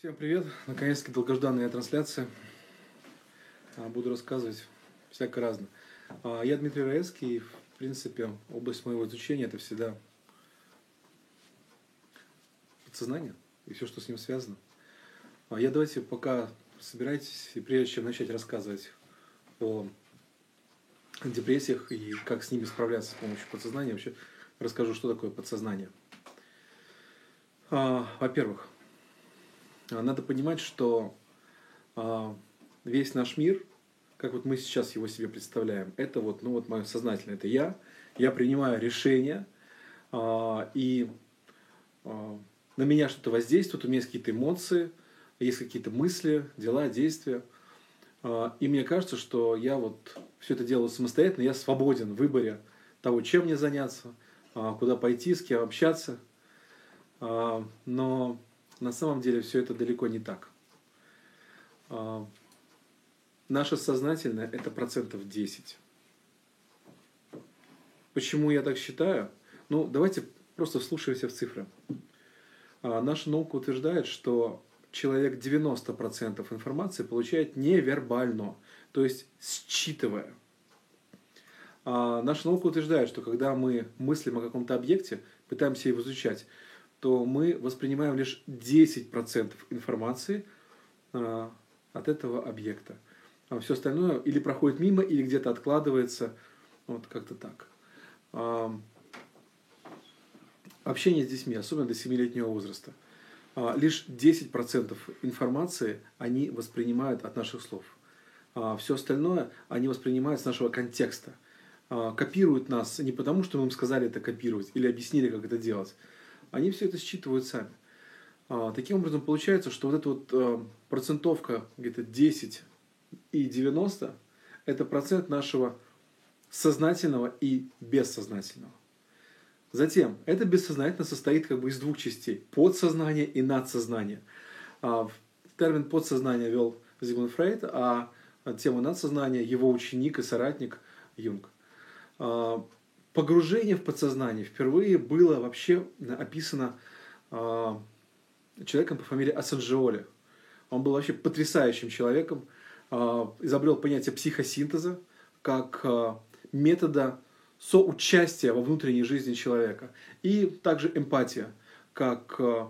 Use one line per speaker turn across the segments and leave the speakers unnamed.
Всем привет! Наконец-таки долгожданная трансляция. А, буду рассказывать всяко разно. А, я Дмитрий Раевский, и, в принципе, область моего изучения – это всегда подсознание и все, что с ним связано. А, я давайте пока собирайтесь, и прежде чем начать рассказывать о депрессиях и как с ними справляться с помощью подсознания, вообще расскажу, что такое подсознание. Во-первых, надо понимать, что а, весь наш мир, как вот мы сейчас его себе представляем, это вот, ну вот мое сознательное, это я, я принимаю решения, а, и на меня что-то воздействует, у меня есть какие-то эмоции, есть какие-то мысли, дела, действия. И мне кажется, что я вот все это делаю самостоятельно, я свободен в выборе того, чем мне заняться, куда пойти, с кем общаться. Но на самом деле все это далеко не так. А, наше сознательное – это процентов 10. Почему я так считаю? Ну, давайте просто вслушаемся в цифры. А, наша наука утверждает, что человек 90% информации получает невербально, то есть считывая. А наша наука утверждает, что когда мы мыслим о каком-то объекте, пытаемся его изучать, то мы воспринимаем лишь 10% информации а, от этого объекта. А все остальное или проходит мимо, или где-то откладывается. Вот как-то так. А, общение с детьми, особенно до 7-летнего возраста. А, лишь 10% информации они воспринимают от наших слов. Все остальное они воспринимают с нашего контекста. Копируют нас не потому, что мы им сказали это копировать или объяснили, как это делать, они все это считывают сами. А, таким образом, получается, что вот эта вот а, процентовка где-то 10 и 90 – это процент нашего сознательного и бессознательного. Затем, это бессознательно состоит как бы из двух частей – подсознание и надсознание. А, термин подсознание вел Зигмунд Фрейд, а тему надсознания его ученик и соратник Юнг погружение в подсознание впервые было вообще описано э, человеком по фамилии Ассанжиоли. Он был вообще потрясающим человеком, э, изобрел понятие психосинтеза как э, метода соучастия во внутренней жизни человека. И также эмпатия, как э,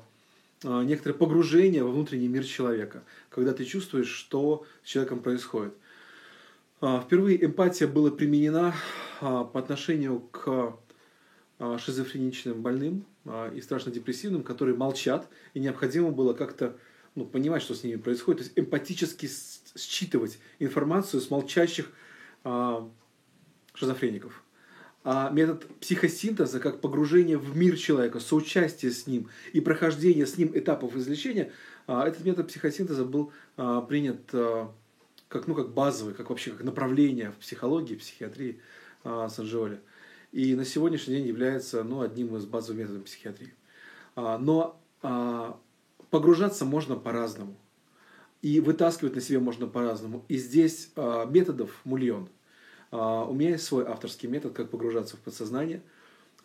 некоторое погружение во внутренний мир человека, когда ты чувствуешь, что с человеком происходит. Впервые эмпатия была применена а, по отношению к а, шизофреничным больным а, и страшно депрессивным, которые молчат, и необходимо было как-то ну, понимать, что с ними происходит, то есть эмпатически считывать информацию с молчащих шизофреников. А метод психосинтеза, как погружение в мир человека, соучастие с ним и прохождение с ним этапов излечения, этот метод психосинтеза был принят как, ну, как базовый, как вообще как направление в психологии, психиатрии а, Санжиоли. И на сегодняшний день является ну, одним из базовых методов психиатрии. А, но а, погружаться можно по-разному. И вытаскивать на себе можно по-разному. И здесь а, методов мульон. А, у меня есть свой авторский метод, как погружаться в подсознание,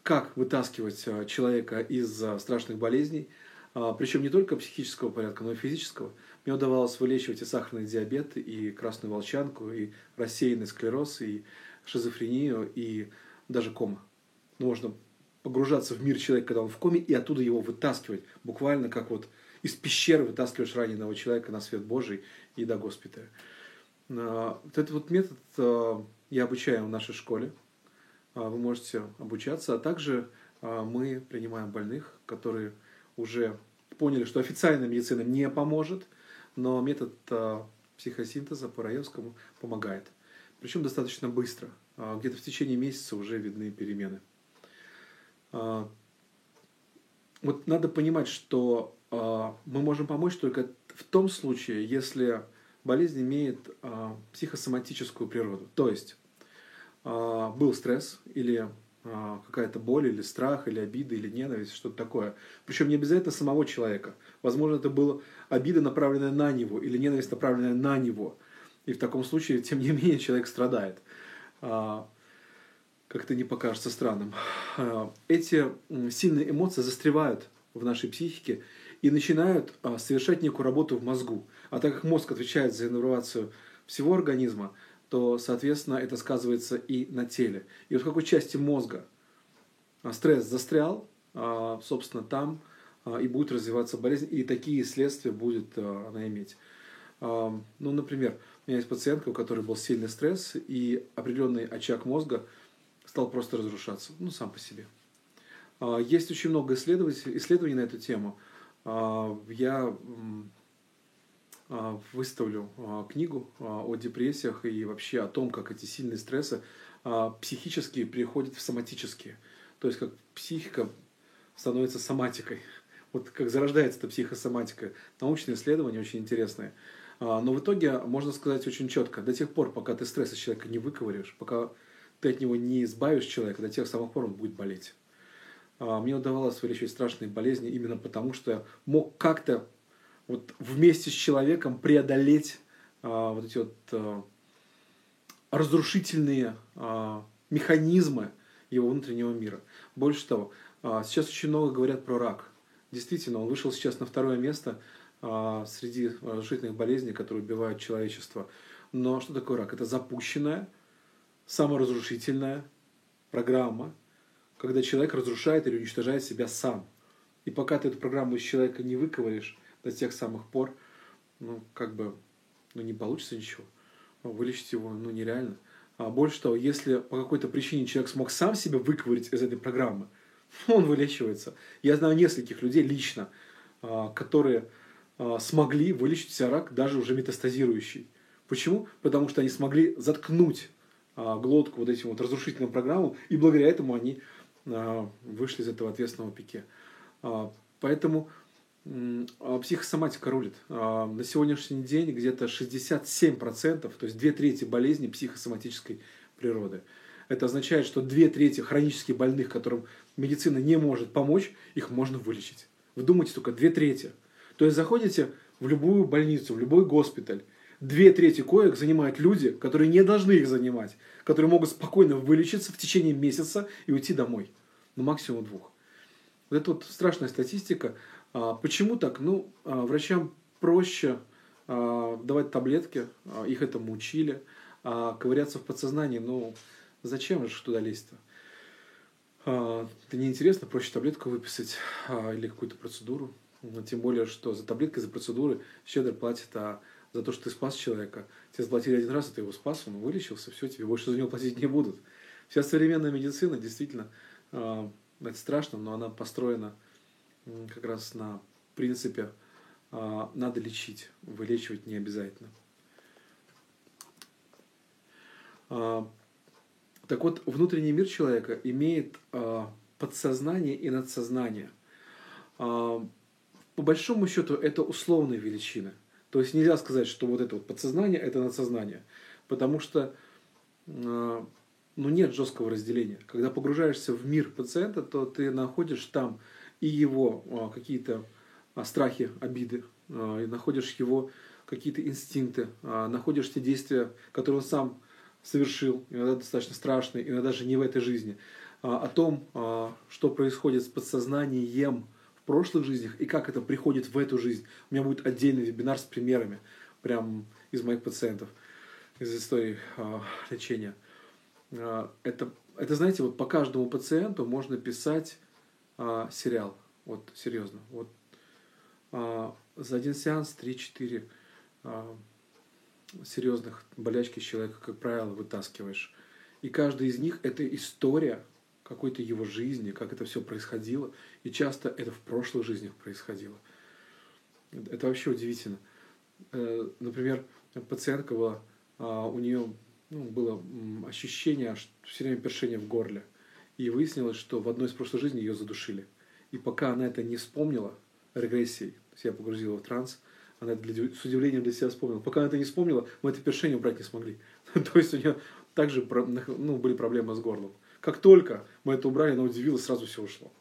как вытаскивать а, человека из а, страшных болезней, а, причем не только психического порядка, но и физического. Мне удавалось вылечивать и сахарный диабет, и красную волчанку, и рассеянный склероз, и шизофрению и даже кома. Можно погружаться в мир человека, когда он в коме, и оттуда его вытаскивать, буквально как вот из пещеры вытаскиваешь раненого человека на свет Божий и до госпиталя. А, вот этот вот метод а, я обучаю в нашей школе. А, вы можете обучаться, а также мы принимаем больных, которые уже поняли, что официальная медицина не поможет, но метод психосинтеза по Раевскому помогает причем достаточно быстро. А, где-то в течение месяца уже видны перемены. А, вот надо понимать, что а, мы можем помочь только в том случае, если болезнь имеет психосоматическую природу. То есть был стресс или какая-то боль, или страх, или обида, или ненависть, что-то такое. Причем не обязательно самого человека. Возможно, это была обида, направленная на него, или ненависть, направленная на него. И в таком случае, тем не менее, человек страдает. А, как это не покажется странным. А, эти сильные эмоции застревают в нашей психике, и начинают а, совершать некую работу в мозгу. А так как мозг отвечает за иннервацию всего организма, то, соответственно, это сказывается и на теле. И вот в какой части мозга а, стресс застрял, а, собственно, там а, и будет развиваться болезнь, и такие следствия будет она иметь. Ну, например, у меня есть пациентка, у которой был сильный стресс, и определенный очаг мозга стал просто разрушаться, ну, сам по себе. Есть очень много исследований на эту тему. Я выставлю книгу о депрессиях и вообще о том, как эти сильные стрессы психические переходят в соматические. То есть как психика становится соматикой. Вот как зарождается эта психосоматика. Научные исследования очень интересные. Но в итоге можно сказать очень четко, до тех пор, пока ты стресс из человека не выковыришь, пока ты от него не избавишь человека, до тех самых пор он будет болеть. А, мне удавалось вылечивать страшные болезни именно потому, что я мог как-то вот вместе с человеком преодолеть а, вот эти вот а, разрушительные а, механизмы его внутреннего мира. Больше того, а, сейчас очень много говорят про рак. Действительно, он вышел сейчас на второе место а, среди разрушительных болезней, которые убивают человечество. Но что такое рак? Это запущенная, саморазрушительная программа, когда человек разрушает или уничтожает себя сам. И пока ты эту программу из человека не выковыришь до тех самых пор, ну, как бы, ну, не получится ничего. Ну, вылечить его, ну, нереально. А больше того, если по какой-то причине человек смог сам себя выковырить из этой программы, он вылечивается. Я знаю нескольких людей лично, а, которые а, смогли вылечить себя рак, даже уже метастазирующий. Почему? Потому что они смогли заткнуть а, глотку вот этим вот разрушительным программам, и благодаря этому они вышли из этого ответственного пике. Поэтому психосоматика рулит. На сегодняшний день где-то 67%, то есть две трети болезней психосоматической природы. Это означает, что две трети хронически больных, которым медицина не может помочь, их можно вылечить. Вдумайте только, две трети. То есть заходите в любую больницу, в любой госпиталь, две трети коек занимают люди, которые не должны их занимать, которые могут спокойно вылечиться в течение месяца и уйти домой. Ну, максимум двух. Вот это вот страшная статистика. А, почему так? Ну, а, врачам проще а, давать таблетки, их этому учили, ковыряться в подсознании, ну, зачем же туда лезть-то? Это неинтересно, проще таблетку выписать или какую-то процедуру. Но тем более, что за таблеткой, за процедуры щедро платят, а за то, что ты спас человека. Тебе заплатили один раз, а ты его спас, он вылечился, все, тебе больше за него платить не будут. Вся современная медицина действительно, это страшно, но она построена как раз на принципе э, надо лечить, вылечивать не обязательно. Э, так вот, внутренний мир человека имеет э, подсознание и надсознание. По большому счету это условные величины – то есть нельзя сказать, что вот это вот подсознание – это надсознание, потому что ну, нет жесткого разделения. Когда погружаешься в мир пациента, то ты находишь там и его э, какие-то э, страхи, обиды, и находишь его какие-то инстинкты, находишь те действия, которые он сам совершил, иногда достаточно страшные, иногда даже не в этой жизни, о том, что происходит с подсознанием, прошлых жизнях и как это приходит в эту жизнь. У меня будет отдельный вебинар с примерами, прям из моих пациентов, из истории лечения. Это, это, знаете, вот по каждому пациенту можно писать э, сериал. Вот, серьезно. Вот э, за один сеанс 3-4 э, серьезных болячки человека, как правило, вытаскиваешь. И каждый из них это история какой-то его жизни, как это все происходило. И часто это в прошлых жизнях происходило. Это вообще удивительно. Э, например, пациентка была, а, у нее ну, было ощущение все время першения в горле. И выяснилось, что в одной из прошлых жизней ее задушили. И пока она это не вспомнила, регрессией, себя погрузила в транс, она для, с удивлением для себя вспомнила. Пока она это не вспомнила, мы это першение убрать не смогли. То есть у нее также ну, были проблемы с горлом. Как только мы это убрали, она удивилась, сразу все ушло.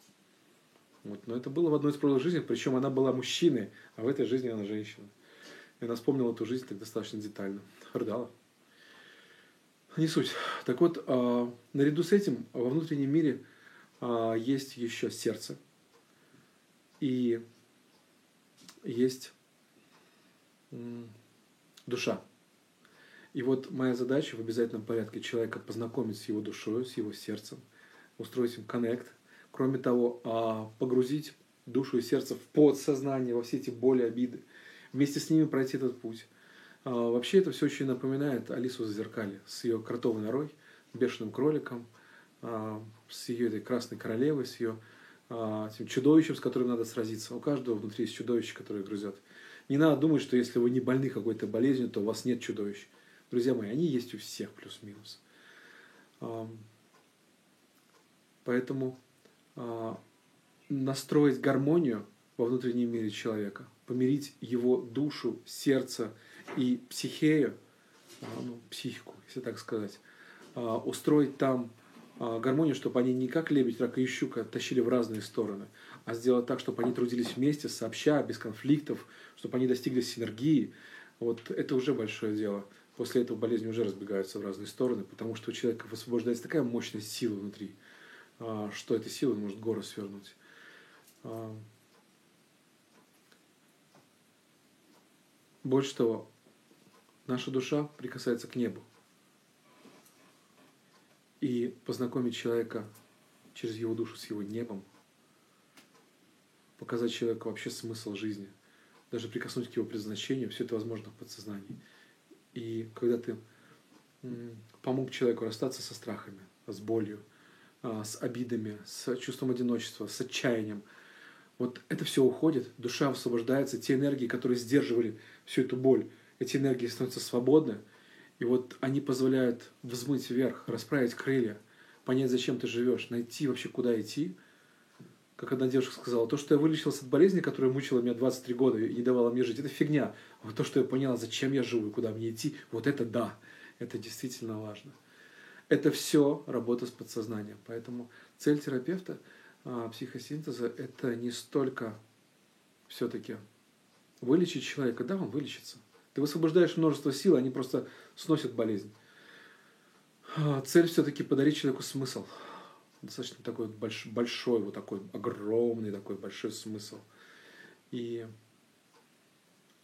Вот. Но это было в одной из прошлых жизней, причем она была мужчиной, а в этой жизни она женщина. И она вспомнила эту жизнь так достаточно детально. Рыдала. Не суть. Так вот, э, наряду с этим во внутреннем мире э, есть еще сердце. И есть душа. И вот моя задача в обязательном порядке человека познакомить с его душой, с его сердцем, устроить им коннект. Кроме того, а, погрузить душу и сердце в подсознание, во все эти боли, обиды. Вместе с ними пройти этот путь. А, вообще это все очень напоминает Алису Зазеркали с ее кротовой норой, бешеным кроликом, а, с ее этой красной королевой, с ее этим чудовищем, с которым надо сразиться. У каждого внутри есть чудовище, которое грызет. Не надо думать, что если вы не больны какой-то болезнью, то у вас нет чудовищ. Друзья мои, они есть у всех плюс-минус. Поэтому а, настроить гармонию во внутреннем мире человека, помирить его душу, сердце и психею, а, ну, психику, если так сказать, а, устроить там гармонию, чтобы они не как лебедь, рак и щука тащили в разные стороны, а сделать так, чтобы они трудились вместе, сообща, без конфликтов, чтобы они достигли синергии. Вот это уже большое дело. После этого болезни уже разбегаются в разные стороны, потому что у человека высвобождается такая мощная сила внутри, а, что эта сила может горы свернуть. А, больше того, наша душа прикасается к небу. И познакомить человека через его душу с его небом, показать человеку вообще смысл жизни, даже прикоснуть к его предназначению, все это возможно в подсознании. И когда ты помог человеку расстаться со страхами, с болью – а, с обидами, с чувством одиночества, с отчаянием. Вот это все уходит, душа освобождается, те энергии, которые сдерживали всю эту боль, эти энергии становятся свободны, и вот они позволяют взмыть вверх, расправить крылья, понять, зачем ты живешь, найти вообще, куда идти. Как одна девушка сказала, то, что я вылечилась от болезни, которая мучила меня 23 года и не давала мне жить, это фигня. А вот то, что я поняла, зачем я живу и куда мне идти, вот это да, это действительно важно это все работа с подсознанием. Поэтому цель терапевта а, психосинтеза – это не столько все-таки вылечить человека, да, он вылечится. Ты высвобождаешь множество сил, они просто сносят болезнь. А, цель все-таки подарить человеку смысл. Достаточно такой большой, вот такой огромный такой большой смысл. И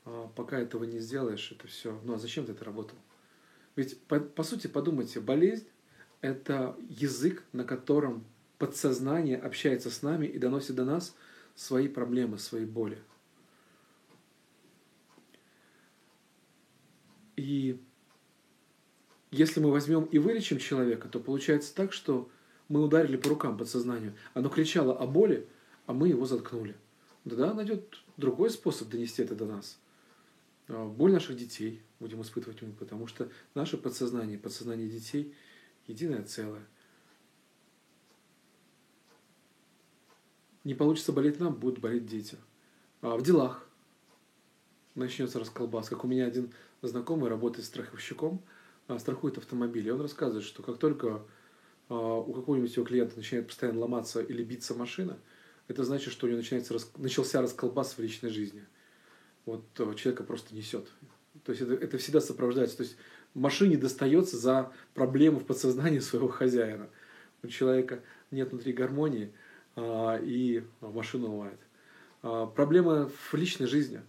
а, пока этого не сделаешь, это все. Ну а зачем ты это работал? Ведь, по, по сути, подумайте, болезнь – это язык, на котором подсознание общается с нами и доносит до нас свои проблемы, свои боли. И если мы возьмем и вылечим человека, то получается так, что мы ударили по рукам подсознанию. Оно кричало о боли, а мы его заткнули. Да, найдет другой способ донести это до нас. А, боль наших детей, будем испытывать мы, потому что наше подсознание, подсознание детей – единое целое. Не получится болеть нам, будут болеть дети. А в делах начнется расколбас. Как у меня один знакомый работает страховщиком, а, страхует автомобиль. И он рассказывает, что как только а, у какого-нибудь его клиента начинает постоянно ломаться или биться машина, это значит, что у него начинается, начался расколбас в личной жизни. Вот человека просто несет. То есть это, это всегда сопровождается. То есть машине достается за проблему в подсознании своего хозяина. У человека нет внутри гармонии, а, и машина ломает. Проблема в личной жизни.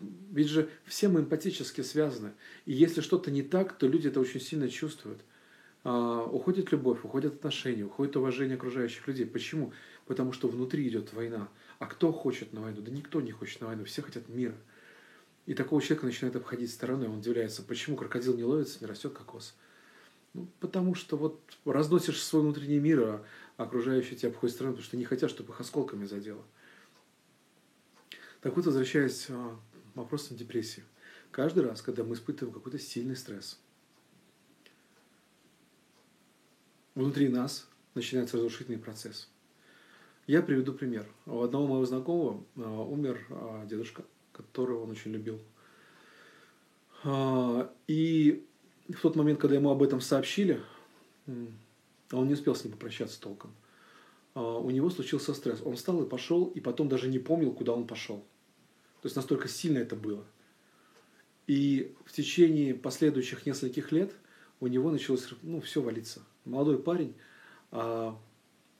А, ведь же все мы эмпатически связаны. И если что-то не так, то люди это очень сильно чувствуют. А, уходит любовь, уходят отношения, уходит уважение окружающих людей. Почему? Потому что внутри идет война. А кто хочет на войну? Да никто не хочет на войну. Все хотят мира. И такого человека начинает обходить стороной. Он удивляется, почему крокодил не ловится, не растет кокос. Ну, потому что вот разносишь свой внутренний мир, а окружающие тебя обходят стороной, потому что не хотят, чтобы их осколками задело. Так вот, возвращаясь к вопросам депрессии. Каждый раз, когда мы испытываем какой-то сильный стресс, внутри нас начинается разрушительный процесс. Я приведу пример. У одного моего знакомого а, умер а, дедушка – которого он очень любил. А, и в тот момент, когда ему об этом сообщили, он не успел с ним попрощаться толком. А, у него случился стресс. Он встал и пошел, и потом даже не помнил, куда он пошел. То есть настолько сильно это было. И в течение последующих нескольких лет у него началось ну, все валиться. Молодой парень, а,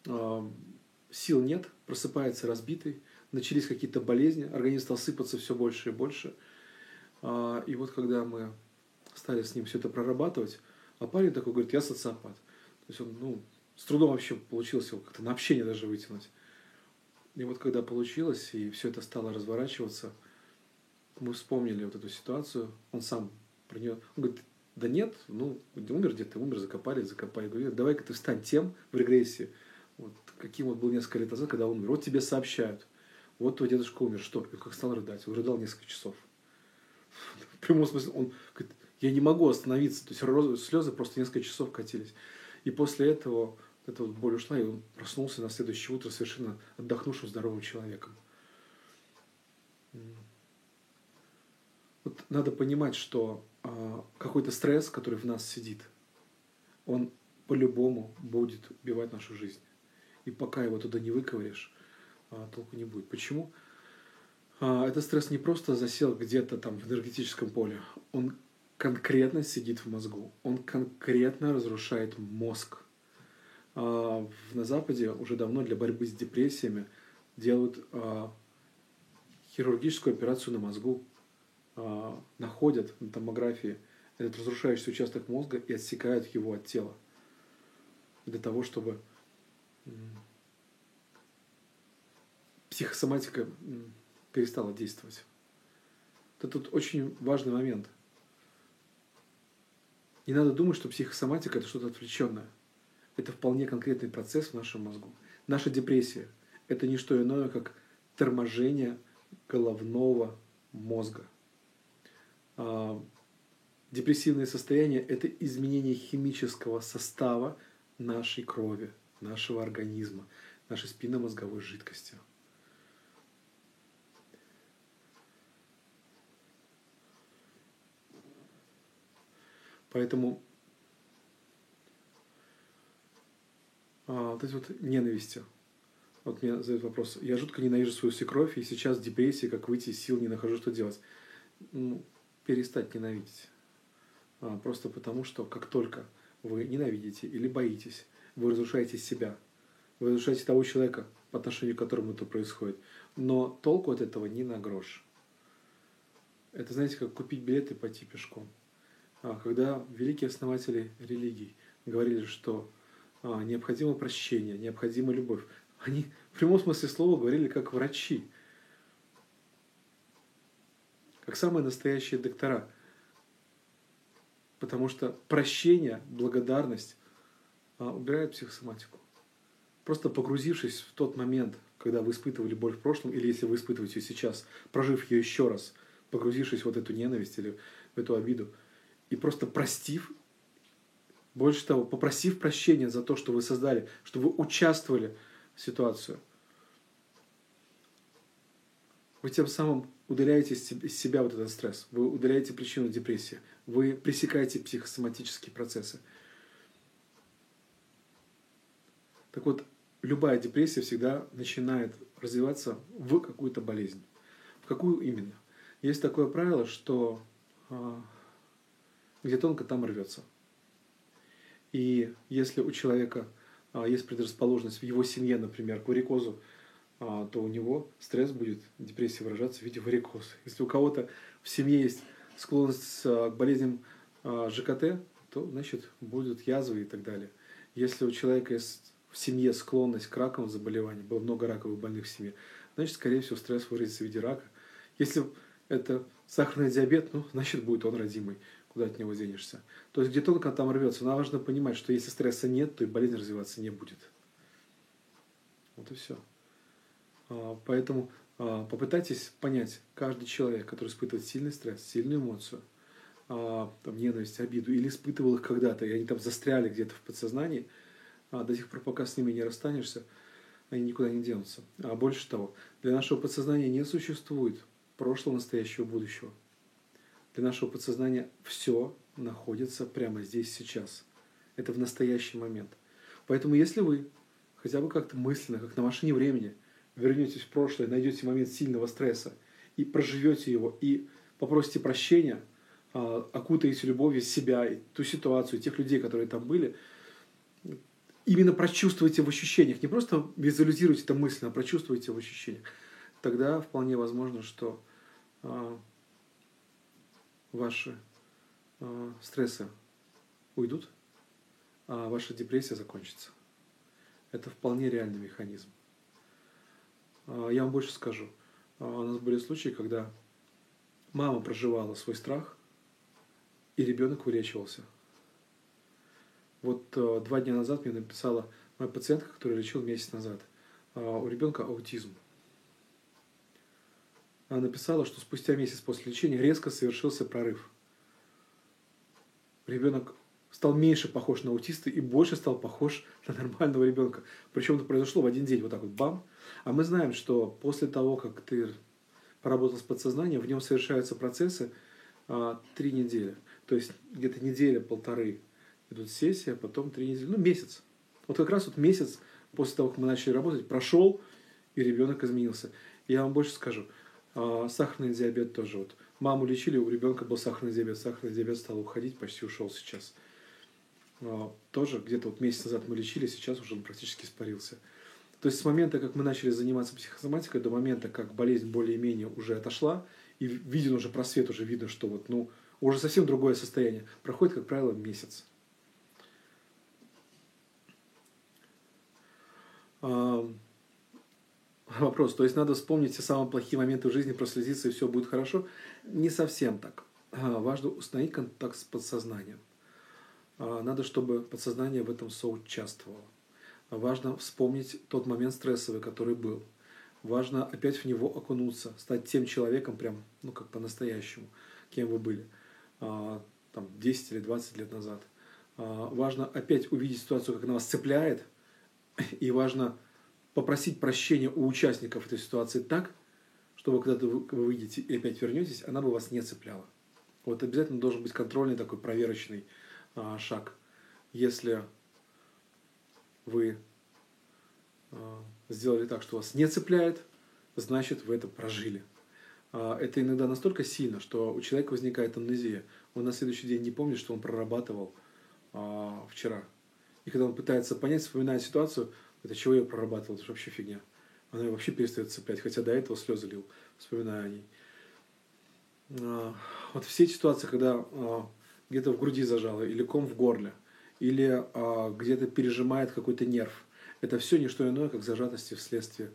а, сил нет, просыпается разбитый, начались какие-то болезни, организм стал сыпаться все больше и больше. А, и вот когда мы стали с ним все это прорабатывать, а парень такой говорит, я социопат. То есть он, ну, с трудом вообще получилось его как-то на общение даже вытянуть. И вот когда получилось, и все это стало разворачиваться, мы вспомнили вот эту ситуацию, он сам про нее, он говорит, да нет, ну, умер где-то, умер, закопали, закопали. Говорю, давай-ка ты встань тем в регрессии, вот, каким вот был несколько лет назад, когда он умер. Вот тебе сообщают, вот твой дедушка умер, что? И как стал рыдать, он рыдал несколько часов. В прямом смысле, он говорит, я не могу остановиться. То есть слезы просто несколько часов катились. И после этого эта вот боль ушла, и он проснулся на следующее утро совершенно отдохнувшим, здоровым человеком. Вот надо понимать, что а, какой-то стресс, который в нас сидит, он по-любому будет убивать нашу жизнь. И пока его туда не выковыришь, а, толку не будет. Почему? А, этот стресс не просто засел где-то там в энергетическом поле, он конкретно сидит в мозгу, он конкретно разрушает мозг. А, на Западе уже давно для борьбы с депрессиями делают а, хирургическую операцию на мозгу, а, находят на томографии этот разрушающийся участок мозга и отсекают его от тела для того, чтобы психосоматика перестала действовать. Это тут очень важный момент. Не надо думать, что психосоматика – это что-то отвлеченное. Это вполне конкретный процесс в нашем мозгу. Наша депрессия – это не что иное, как торможение головного мозга – а, депрессивное состояние – это изменение химического состава нашей крови, нашего организма, нашей спинномозговой жидкости. Поэтому а, вот эти вот ненависти. Вот мне задают вопрос. Я жутко ненавижу свою свекровь, и сейчас депрессии, как выйти из сил, не нахожу, что делать. Ну, перестать ненавидеть. А, просто потому, что как только вы ненавидите или боитесь, вы разрушаете себя, вы разрушаете того человека, по отношению к которому это происходит. Но толку от этого не на грош. Это, знаете, как купить билет и пойти пешком. А, когда великие основатели религий говорили, что необходимо прощение, необходима любовь, они в прямом смысле слова говорили как врачи – как самые настоящие доктора. Потому что прощение, благодарность а, убирает психосоматику. Просто погрузившись в тот момент, когда вы испытывали боль в прошлом, или если вы испытываете ее сейчас, прожив ее еще раз, погрузившись в вот эту ненависть или в эту обиду, и просто простив, больше того, попросив прощения за то, что вы создали, что вы участвовали в ситуацию, вы тем самым удаляете из себя вот этот стресс, вы удаляете причину депрессии, вы пресекаете психосоматические процессы. Так вот, любая депрессия всегда начинает развиваться в какую-то болезнь. В какую именно? Есть такое правило, что а, где тонко, там рвется. И если у человека а, есть предрасположенность в его семье, например, к варикозу, а, то у него стресс будет, депрессия выражаться в виде варикоза. Если у кого-то в семье есть склонность а, к болезням ЖКТ, то, значит, будут язвы и так далее. Если у человека есть в семье склонность к раковым заболеваниям, было много раковых больных в семье, значит, скорее всего, стресс выразится в виде рака. Если это сахарный диабет, ну, значит, будет он родимый. Куда от него денешься? То есть, где тонко там рвется. Но важно понимать, что если стресса нет, то и болезнь развиваться не будет. Вот и все. А, поэтому а, попытайтесь понять, каждый человек, который испытывает сильный стресс, сильную эмоцию, а, там, ненависть, обиду, или испытывал их когда-то, и они там застряли где-то в подсознании, до тех пор, пока с ними не расстанешься, они никуда не денутся. А больше того, для нашего подсознания не существует прошлого, настоящего, будущего. Для нашего подсознания все находится прямо здесь, сейчас. Это в настоящий момент. Поэтому если вы хотя бы как-то мысленно, как на машине времени – вернетесь в прошлое, найдете момент сильного стресса и проживете его, и попросите прощения, а, окутаете любовью себя, и ту ситуацию, тех людей, которые там были, именно прочувствуйте в ощущениях, не просто визуализируйте это мысленно, а прочувствуйте в ощущениях. тогда вполне возможно, что а, ваши а, стрессы уйдут, а ваша депрессия закончится. Это вполне реальный механизм. А, я вам больше скажу. А, у нас были случаи, когда мама проживала свой страх, и ребенок вылечивался. Вот два дня назад мне написала моя пациентка, которую лечил месяц назад. У ребенка аутизм. Написала, что спустя месяц после лечения резко совершился прорыв. Ребенок стал меньше похож на аутиста и больше стал похож на нормального ребенка. Причем это произошло в один день, вот так вот бам. А мы знаем, что после того, как ты поработал с подсознанием, в нем совершаются процессы а, три недели. То есть где-то неделя-полторы идут сессии, а потом три недели, ну месяц. Вот как раз вот месяц после того, как мы начали работать, прошел, и ребенок изменился. Я вам больше скажу, сахарный диабет тоже. Вот маму лечили, у ребенка был сахарный диабет, сахарный диабет стал уходить, почти ушел сейчас. А, тоже где-то вот месяц назад мы лечили, сейчас уже он практически испарился. То есть с момента, как мы начали заниматься психосоматикой, до момента, как болезнь более-менее уже отошла, и виден уже просвет, уже видно, что вот, ну, уже совсем другое состояние, проходит, как правило, месяц. Вопрос, то есть надо вспомнить все самые плохие моменты в жизни, прослезиться, и все будет хорошо? Не совсем так. Важно установить контакт с подсознанием. А, надо, чтобы подсознание в этом соучаствовало. Важно вспомнить тот момент стрессовый, который был. Важно опять в него окунуться, стать тем человеком, прям, ну, как по-настоящему, кем вы были, а, там, 10 или 20 лет назад. А, важно опять увидеть ситуацию, как она вас цепляет, и важно попросить прощения у участников этой ситуации так, чтобы когда вы выйдете и опять вернетесь, она бы вас не цепляла. Вот обязательно должен быть контрольный такой проверочный а, шаг. Если вы а, сделали так, что вас не цепляет, значит вы это прожили. А, это иногда настолько сильно, что у человека возникает амнезия. Он на следующий день не помнит, что он прорабатывал вчера. И когда он пытается понять, вспоминает ситуацию, это чего я прорабатывал, это же вообще фигня. Она вообще перестает цеплять, хотя до этого слезы лил, вспоминая о ней. Вот все ситуации, когда где-то в груди зажало, или ком в горле, или а, где-то пережимает какой-то нерв. Это все не что иное, как зажатости вследствие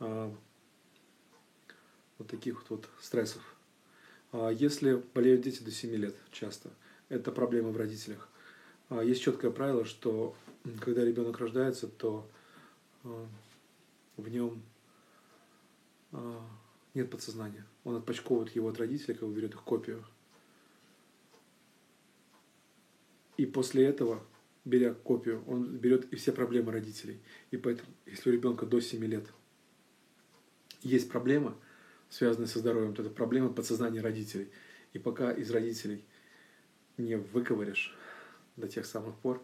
а, вот таких вот, стрессов. А, если болеют дети до 7 лет часто, это проблемы в родителях. А, есть четкое правило, что когда ребенок рождается, то а, в нем а, нет подсознания. Он отпочковывает его от родителей, как бы берет их копию. И после этого, беря копию, он берет и все проблемы родителей. И поэтому, если у ребенка до 7 лет есть проблема, связанная со здоровьем, то это проблема подсознания родителей. И пока из родителей не выковыришь до тех самых пор,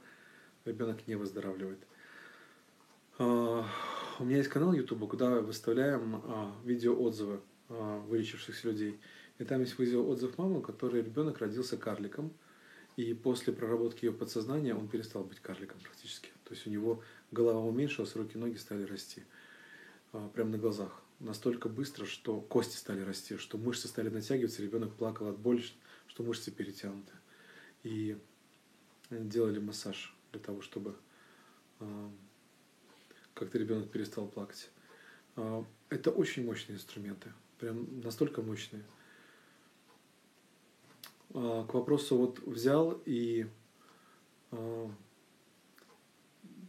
ребенок не выздоравливает. А, у меня есть канал YouTube, куда выставляем а, видеоотзывы а, вылечившихся людей. И там есть видеоотзыв мамы, который ребенок родился карликом – и после проработки ее подсознания он перестал быть карликом практически. То есть у него голова уменьшилась, руки, ноги стали расти. Прямо на глазах. Настолько быстро, что кости стали расти, что мышцы стали натягиваться, ребенок плакал от боли, что мышцы перетянуты. И делали массаж для того, чтобы как-то ребенок перестал плакать. А, это очень мощные инструменты, прям настолько мощные – а, к вопросу вот взял и а,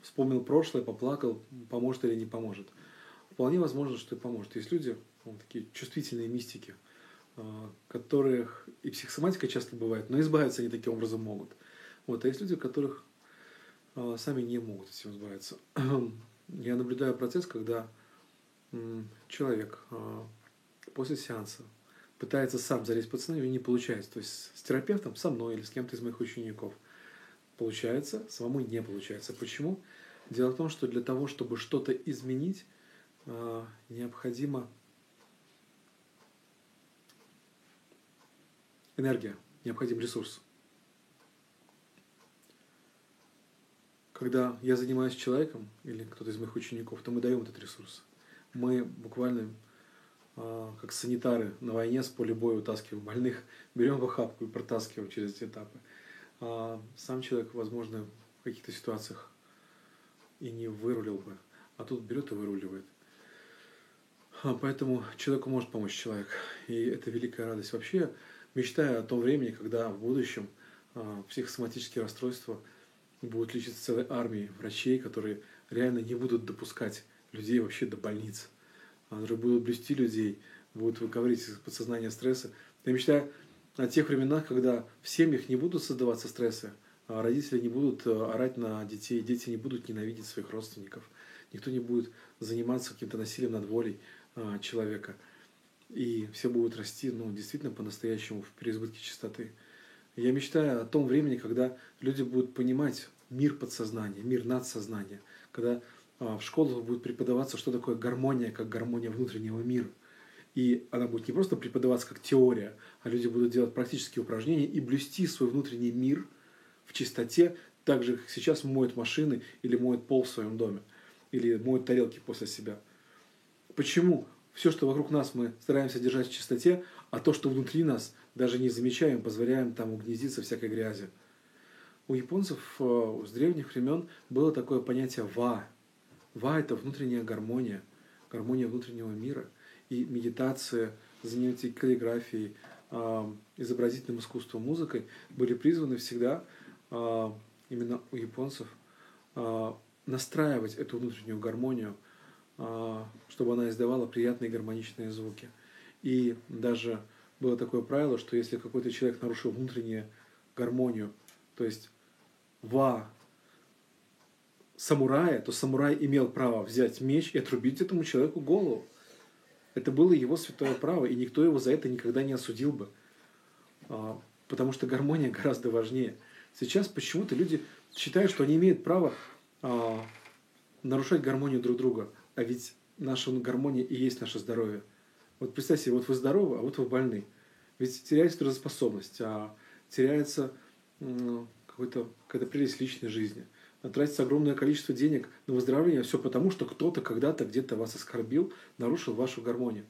вспомнил прошлое, поплакал, поможет или не поможет. Вполне возможно, что и поможет. Есть люди, такие чувствительные мистики, которых и психосоматика часто бывает, но избавиться они таким образом могут. Вот, а есть люди, которых сами не могут этим избавиться. Я наблюдаю процесс, когда человек после сеанса пытается сам залезть под и не получается. То есть с терапевтом, со мной или с кем-то из моих учеников получается, самому не получается. Почему? Дело в том, что для того, чтобы что-то изменить, а, необходима энергия, необходим ресурс. Когда я занимаюсь человеком или кто-то из моих учеников, то мы даем этот ресурс. Мы буквально а, как санитары на войне с поля боя утаскиваем больных, берем в охапку и протаскиваем через эти этапы. А сам человек, возможно, в каких-то ситуациях и не вырулил бы, а тут берет и выруливает. А поэтому человеку может помочь человек, и это великая радость. Вообще, мечтая о том времени, когда в будущем психосоматические расстройства будут лечиться целой армией врачей, которые реально не будут допускать людей вообще до больниц – которые будут блюсти людей, будут выковыривать из подсознания стресса. Я мечтаю о тех временах, когда в семьях не будут создаваться стрессы, а родители не будут э, орать на детей, дети не будут ненавидеть своих родственников, никто не будет заниматься каким-то насилием над волей а, человека. И все будут расти, ну, действительно, по-настоящему в переизбытке чистоты. Я мечтаю о том времени, когда люди будут понимать мир подсознания, мир надсознания, когда а, в школах будет преподаваться, что такое гармония, как гармония внутреннего мира. И она будет не просто преподаваться как теория, а люди будут делать практические упражнения и блюсти свой внутренний мир в чистоте, так же, как сейчас моют машины или моют пол в своем доме, или моют тарелки после себя. Почему? Все, что вокруг нас, мы стараемся держать в чистоте, а то, что внутри нас, даже не замечаем, позволяем там угнездиться всякой грязи. У японцев э, с древних времен было такое понятие «ва», Ва – это внутренняя гармония, гармония внутреннего мира. И медитация, занятия каллиграфией, а, изобразительным искусством, музыкой были призваны всегда а, именно у японцев настраивать эту внутреннюю гармонию, чтобы она издавала приятные гармоничные звуки. И даже было такое правило, что если какой-то человек нарушил внутреннюю гармонию, то есть ва самурая, то самурай имел право взять меч и отрубить этому человеку голову. Это было его святое право, и никто его за это никогда не осудил бы. А, потому что гармония гораздо важнее. Сейчас почему-то люди считают, что они имеют право а, нарушать гармонию друг друга. А ведь наша гармония и есть наше здоровье. Вот представьте себе, вот вы здоровы, а вот вы больны. Ведь теряется трудоспособность, а теряется какой-то, какая-то прелесть личной жизни – тратится огромное количество денег на выздоровление, все потому, что кто-то когда-то где-то вас оскорбил, нарушил вашу гармонию.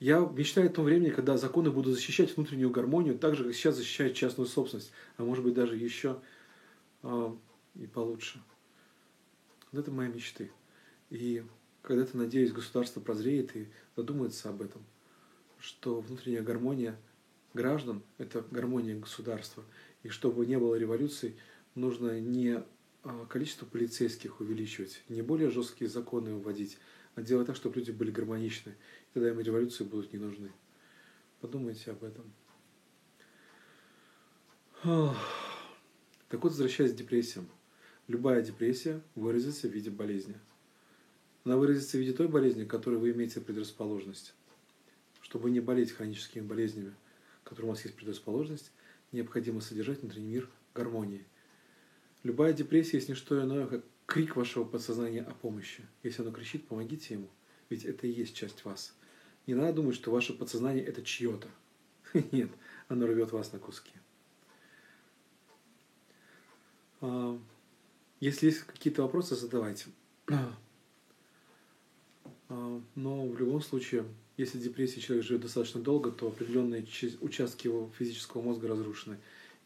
Я мечтаю о том времени, когда законы будут защищать внутреннюю гармонию, так же, как сейчас защищают частную собственность, а может быть даже еще э, и получше. Вот это мои мечты. И когда-то, надеюсь, государство прозреет и задумается об этом, что внутренняя гармония граждан – это гармония государства. И чтобы не было революций – нужно не а, количество полицейских увеличивать, не более жесткие законы вводить, а делать так, чтобы люди были гармоничны. И тогда им революции будут не нужны. Подумайте об этом. Так вот, возвращаясь к депрессиям. Любая депрессия выразится в виде болезни. Она выразится в виде той болезни, к которой вы имеете предрасположенность. Чтобы не болеть хроническими болезнями, к которым у вас есть предрасположенность, необходимо содержать внутренний мир гармонии – Любая депрессия есть не что иное, как крик вашего подсознания о помощи. Если оно кричит, помогите ему. Ведь это и есть часть вас. Не надо думать, что ваше подсознание это чье-то. Нет, оно рвет вас на куски. А, если есть какие-то вопросы, задавайте. А, но в любом случае, если депрессия человек живет достаточно долго, то определенные участки его физического мозга разрушены,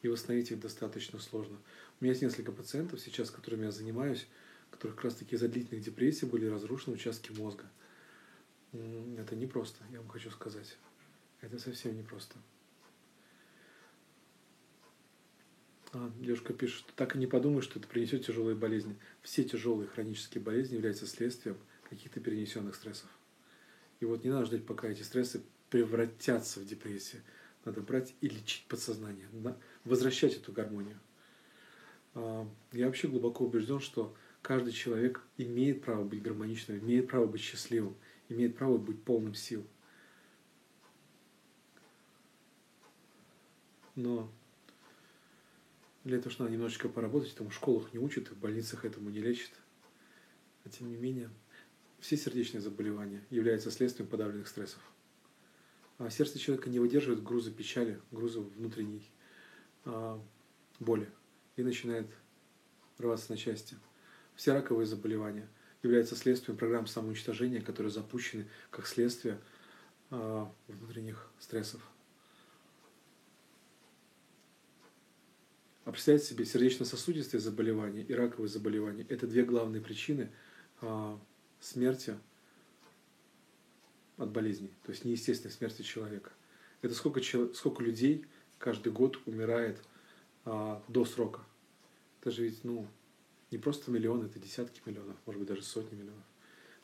и восстановить их достаточно сложно. У меня есть несколько пациентов сейчас, которыми я занимаюсь, которых как раз таки из-за длительных депрессий были разрушены участки мозга. Это непросто, я вам хочу сказать. Это совсем непросто. А, девушка пишет, что так и не подумай, что это принесет тяжелые болезни. Все тяжелые хронические болезни являются следствием каких-то перенесенных стрессов. И вот не надо ждать, пока эти стрессы превратятся в депрессию. Надо брать и лечить подсознание, возвращать эту гармонию. А, я вообще глубоко убежден, что каждый человек имеет право быть гармоничным, имеет право быть счастливым, имеет право быть полным сил. Но для этого нужно немножечко поработать, потому в школах не учат, в больницах этому не лечат. А тем не менее, все сердечные заболевания являются следствием подавленных стрессов. А сердце человека не выдерживает груза печали, груза внутренней а, боли и начинает рваться на части. Все раковые заболевания является следствием программ самоуничтожения, которые запущены как следствие а, внутренних стрессов. А представьте себе, сердечно-сосудистые заболевания и раковые заболевания – это две главные причины а, смерти от болезней, то есть неестественной смерти человека. Это сколько, сколько людей каждый год умирает а, до срока. Это же ведь, ну, не просто миллионы, это десятки миллионов, может быть, даже сотни миллионов.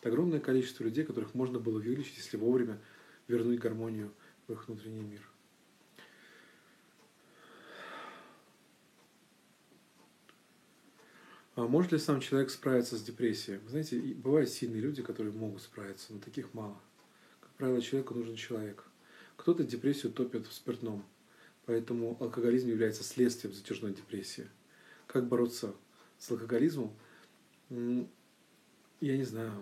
Это огромное количество людей, которых можно было вылечить, если вовремя вернуть гармонию в их внутренний мир. А может ли сам человек справиться с депрессией? Вы знаете, бывают сильные люди, которые могут справиться, но таких мало. Как правило, человеку нужен человек. Кто-то депрессию топит в спиртном, поэтому алкоголизм является следствием затяжной депрессии. Как бороться с алкоголизмом? Я не знаю.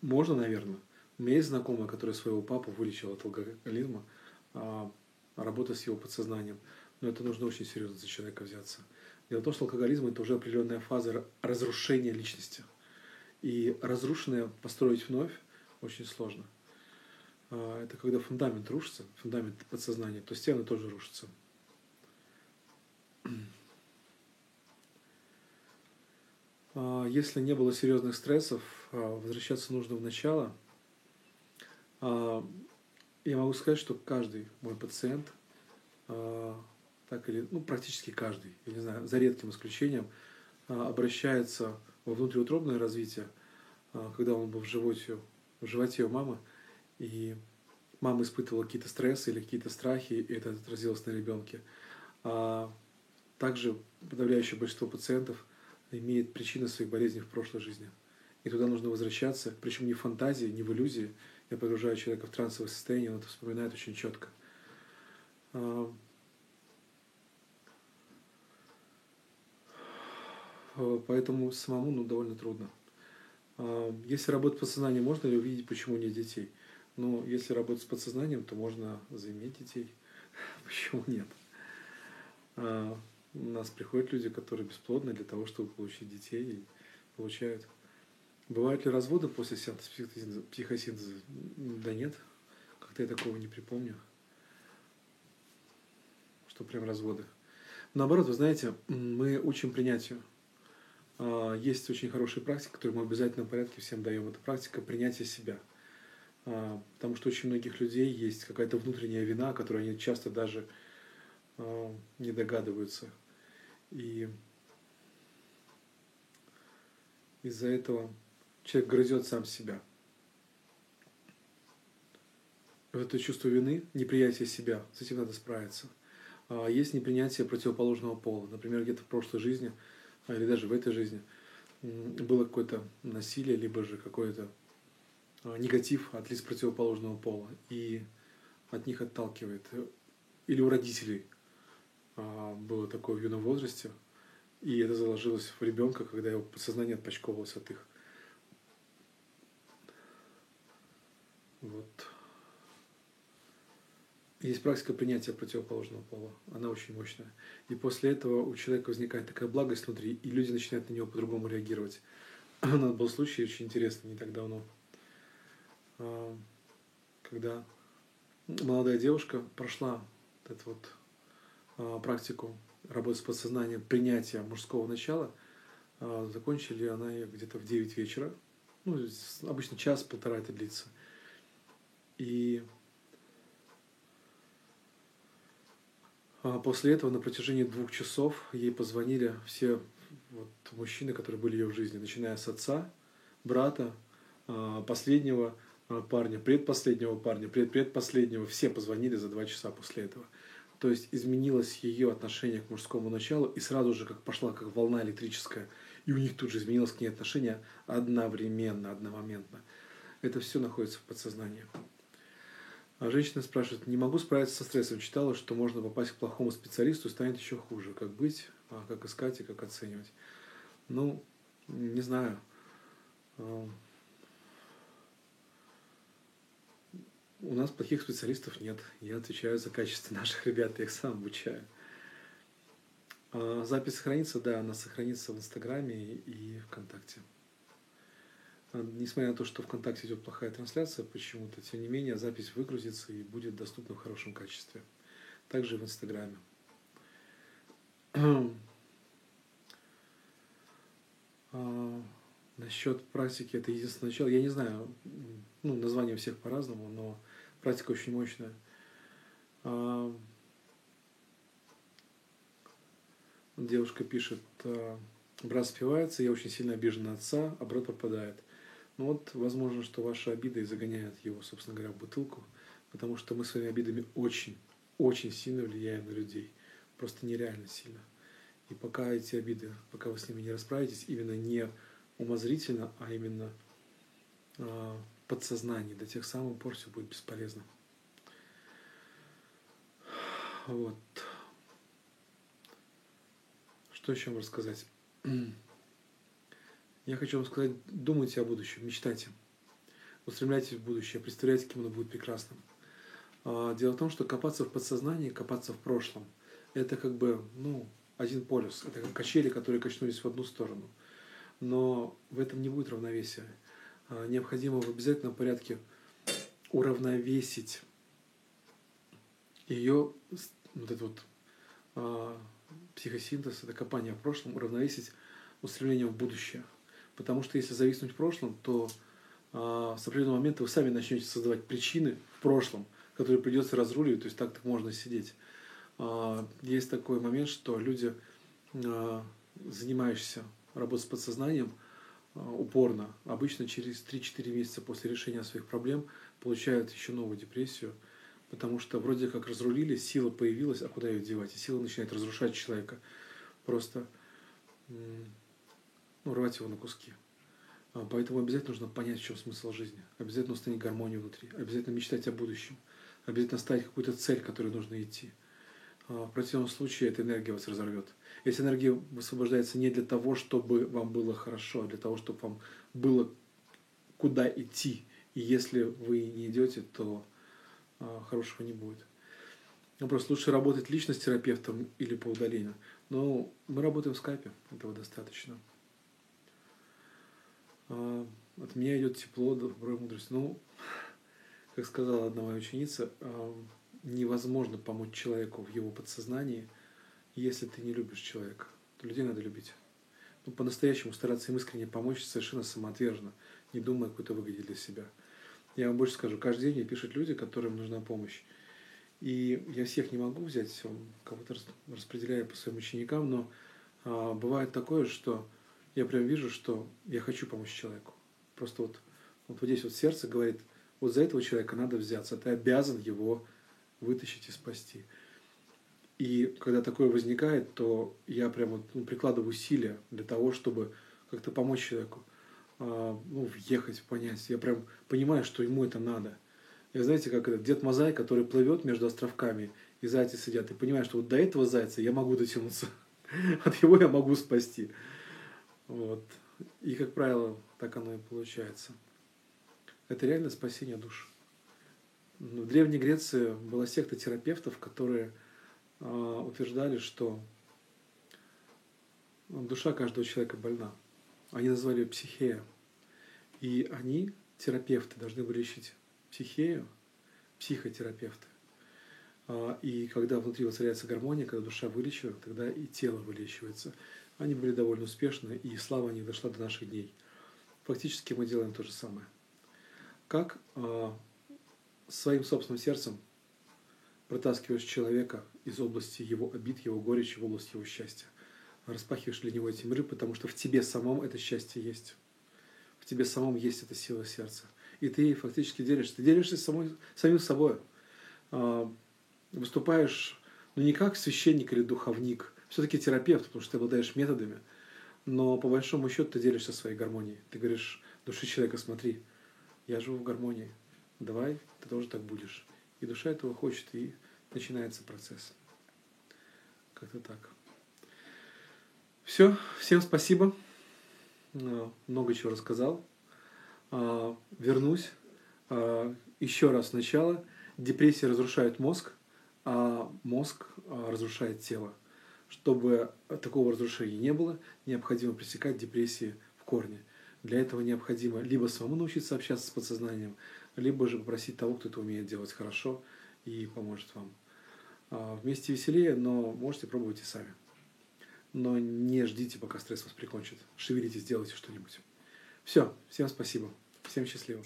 Можно, наверное. У меня есть знакомая, которая своего папу вылечила от алкоголизма, а работа с его подсознанием. Но это нужно очень серьезно за человека взяться. Дело в том, что алкоголизм – это уже определенная фаза разрушения личности. И разрушенное построить вновь очень сложно. А, это когда фундамент рушится, фундамент подсознания, то стены тоже рушатся. А, если не было серьезных стрессов, а, возвращаться нужно в начало. Я могу сказать, что каждый мой пациент так или, ну, практически каждый, я не знаю, за редким исключением, а, обращается во внутриутробное развитие, а, когда он был в животе, в животе у мамы, и мама испытывала какие-то стрессы или какие-то страхи, и это отразилось на ребенке. А также подавляющее большинство пациентов имеет причины своих болезней в прошлой жизни. И туда нужно возвращаться, причем не в фантазии, не в иллюзии. Я погружаю человека в трансовое состояние, он это вспоминает очень четко. А, Э, поэтому самому ну, довольно трудно. А, если работать подсознанием, можно ли увидеть, почему нет детей? Но если работать с подсознанием, то можно заиметь детей. Почему нет? А, у нас приходят люди, которые бесплодны для того, чтобы получить детей, и получают. Бывают ли разводы после сеанса психосинтеза? Да нет, как-то я такого не припомню, что прям разводы. Наоборот, вы знаете, мы учим принятию. А, есть очень хорошая практика, которую мы в обязательном порядке всем даем. Это практика принятия себя. А, потому что очень многих людей есть какая-то внутренняя вина, которую они часто даже а, не догадываются. И из-за этого человек грызет сам себя. Это чувство вины, неприятие себя, с этим надо справиться. Есть непринятие противоположного пола. Например, где-то в прошлой жизни – или даже в этой жизни было какое-то насилие, либо же какой-то а, негатив от лиц противоположного пола, и от них отталкивает. Или у родителей а, было такое в юном возрасте, и это заложилось в ребенка, когда его подсознание отпочковывалось от их. Вот. Есть практика принятия противоположного пола. Она очень мощная. И после этого у человека возникает такая благость внутри, и люди начинают на него по-другому реагировать. У нас был случай очень интересный не так давно, а, когда молодая девушка прошла эту вот а, практику работы с подсознанием, принятия мужского начала. А, закончили она ее где-то в 9 вечера. Ну, обычно час-полтора это длится. И после этого на протяжении двух часов ей позвонили все вот, мужчины, которые были в ее жизни, начиная с отца, брата, а, последнего а, парня, предпоследнего парня, предпредпоследнего, все позвонили за два часа после этого. То есть изменилось ее отношение к мужскому началу, и сразу же как пошла как волна электрическая, и у них тут же изменилось к ней отношение одновременно, одномоментно. Это все находится в подсознании. А женщина спрашивает, не могу справиться со стрессом. Читала, что можно попасть к плохому специалисту и станет еще хуже. Как быть, а как искать и как оценивать. Ну, не знаю. А, у нас плохих специалистов нет. Я отвечаю за качество наших ребят, я их сам обучаю. А, запись сохранится, да, она сохранится в Инстаграме и ВКонтакте. А, несмотря на то, что ВКонтакте идет плохая трансляция, почему-то, тем не менее, запись выгрузится и будет доступна в хорошем качестве. Также в Инстаграме. а, насчет практики, это единственное начало. Я не знаю, ну, название всех по-разному, но практика очень мощная. А, девушка пишет, а, брат спивается, я очень сильно обижен на отца, а брат пропадает. Ну вот, возможно, что ваша обида и загоняет его, собственно говоря, в бутылку, потому что мы своими обидами очень, очень сильно влияем на людей. Просто нереально сильно. И пока эти обиды, пока вы с ними не расправитесь, именно не умозрительно, а именно э, подсознание, до тех самых пор все будет бесполезно. Вот. Что еще вам рассказать? Я хочу вам сказать, думайте о будущем, мечтайте. Устремляйтесь в будущее, представляйте, каким оно будет прекрасным. А, дело в том, что копаться в подсознании, копаться в прошлом, это как бы, ну, один полюс. Это как качели, которые качнулись в одну сторону. Но в этом не будет равновесия. А, необходимо в обязательном порядке уравновесить ее, вот этот вот а, психосинтез, это копание в прошлом, уравновесить устремлением в будущее. Потому что если зависнуть в прошлом, то а, с определенного момента вы сами начнете создавать причины в прошлом, которые придется разруливать, то есть так так можно сидеть. А, есть такой момент, что люди, а, занимающиеся работой с подсознанием, а, упорно, обычно через 3-4 месяца после решения своих проблем получают еще новую депрессию, потому что вроде как разрулили, сила появилась, а куда ее девать? И сила начинает разрушать человека, просто ну, рвать его на куски. Поэтому обязательно нужно понять, в чем смысл жизни. Обязательно установить гармонию внутри. Обязательно мечтать о будущем. Обязательно ставить какую-то цель, к которой нужно идти. А, в противном случае эта энергия вас разорвет. Если энергия высвобождается не для того, чтобы вам было хорошо, а для того, чтобы вам было куда идти. И если вы не идете, то а, хорошего не будет. Ну, просто лучше работать лично с терапевтом или по удалению. Но мы работаем в скайпе, этого достаточно. А, от меня идет тепло, добрая мудрость. Ну, как сказала одна моя ученица, невозможно помочь человеку в его подсознании, если ты не любишь человека. То людей надо любить. Ну, по-настоящему стараться им искренне помочь совершенно самоотверженно, не думая какой-то выгоде для себя. Я вам больше скажу, каждый день мне пишут люди, которым нужна помощь. И я всех не могу взять, кого-то распределяю по своим ученикам, но а, бывает такое, что я прям вижу, что я хочу помочь человеку. Просто вот, вот, здесь вот сердце говорит, вот за этого человека надо взяться, ты обязан его вытащить и спасти. И когда такое возникает, то я прям вот, ну, прикладываю усилия для того, чтобы как-то помочь человеку э, ну, въехать, понять. Я прям понимаю, что ему это надо. Я знаете, как этот дед Мазай, который плывет между островками, и зайцы сидят, и понимаю, что вот до этого зайца я могу дотянуться, от его я могу спасти. Вот. И, как правило, так оно и получается. Это реально спасение душ. В Древней Греции была секта терапевтов, которые а, утверждали, что душа каждого человека больна. Они назвали ее психея. И они, терапевты, должны были лечить психею, психотерапевты. А, и когда внутри воцаряется гармония, когда душа вылечивает, тогда и тело вылечивается. Они были довольно успешны, и слава них дошла до наших дней. Фактически мы делаем то же самое. Как а, своим собственным сердцем протаскиваешь человека из области его обид, его горечи, в область его счастья. Распахиваешь для него эти миры, потому что в тебе самом это счастье есть. В тебе самом есть эта сила сердца. И ты ей фактически делишься. Ты делишься самой, самим собой. А, выступаешь, ну не как священник или духовник, все-таки терапевт, потому что ты обладаешь методами, но по большому счету ты делишься своей гармонией. Ты говоришь души человека, смотри, я живу в гармонии, давай ты тоже так будешь. И душа этого хочет, и начинается процесс. Как-то так. Все, всем спасибо. А, много чего рассказал. А, вернусь. А, еще раз сначала. Депрессия разрушает мозг, а мозг разрушает тело. Чтобы такого разрушения не было, необходимо пресекать депрессии в корне. Для этого необходимо либо самому научиться общаться с подсознанием, либо же попросить того, кто это умеет делать хорошо и поможет вам. А, вместе веселее, но можете пробовать и сами. Но не ждите, пока стресс вас прикончит. Шевелитесь, делайте что-нибудь. Все, всем спасибо. Всем счастливо.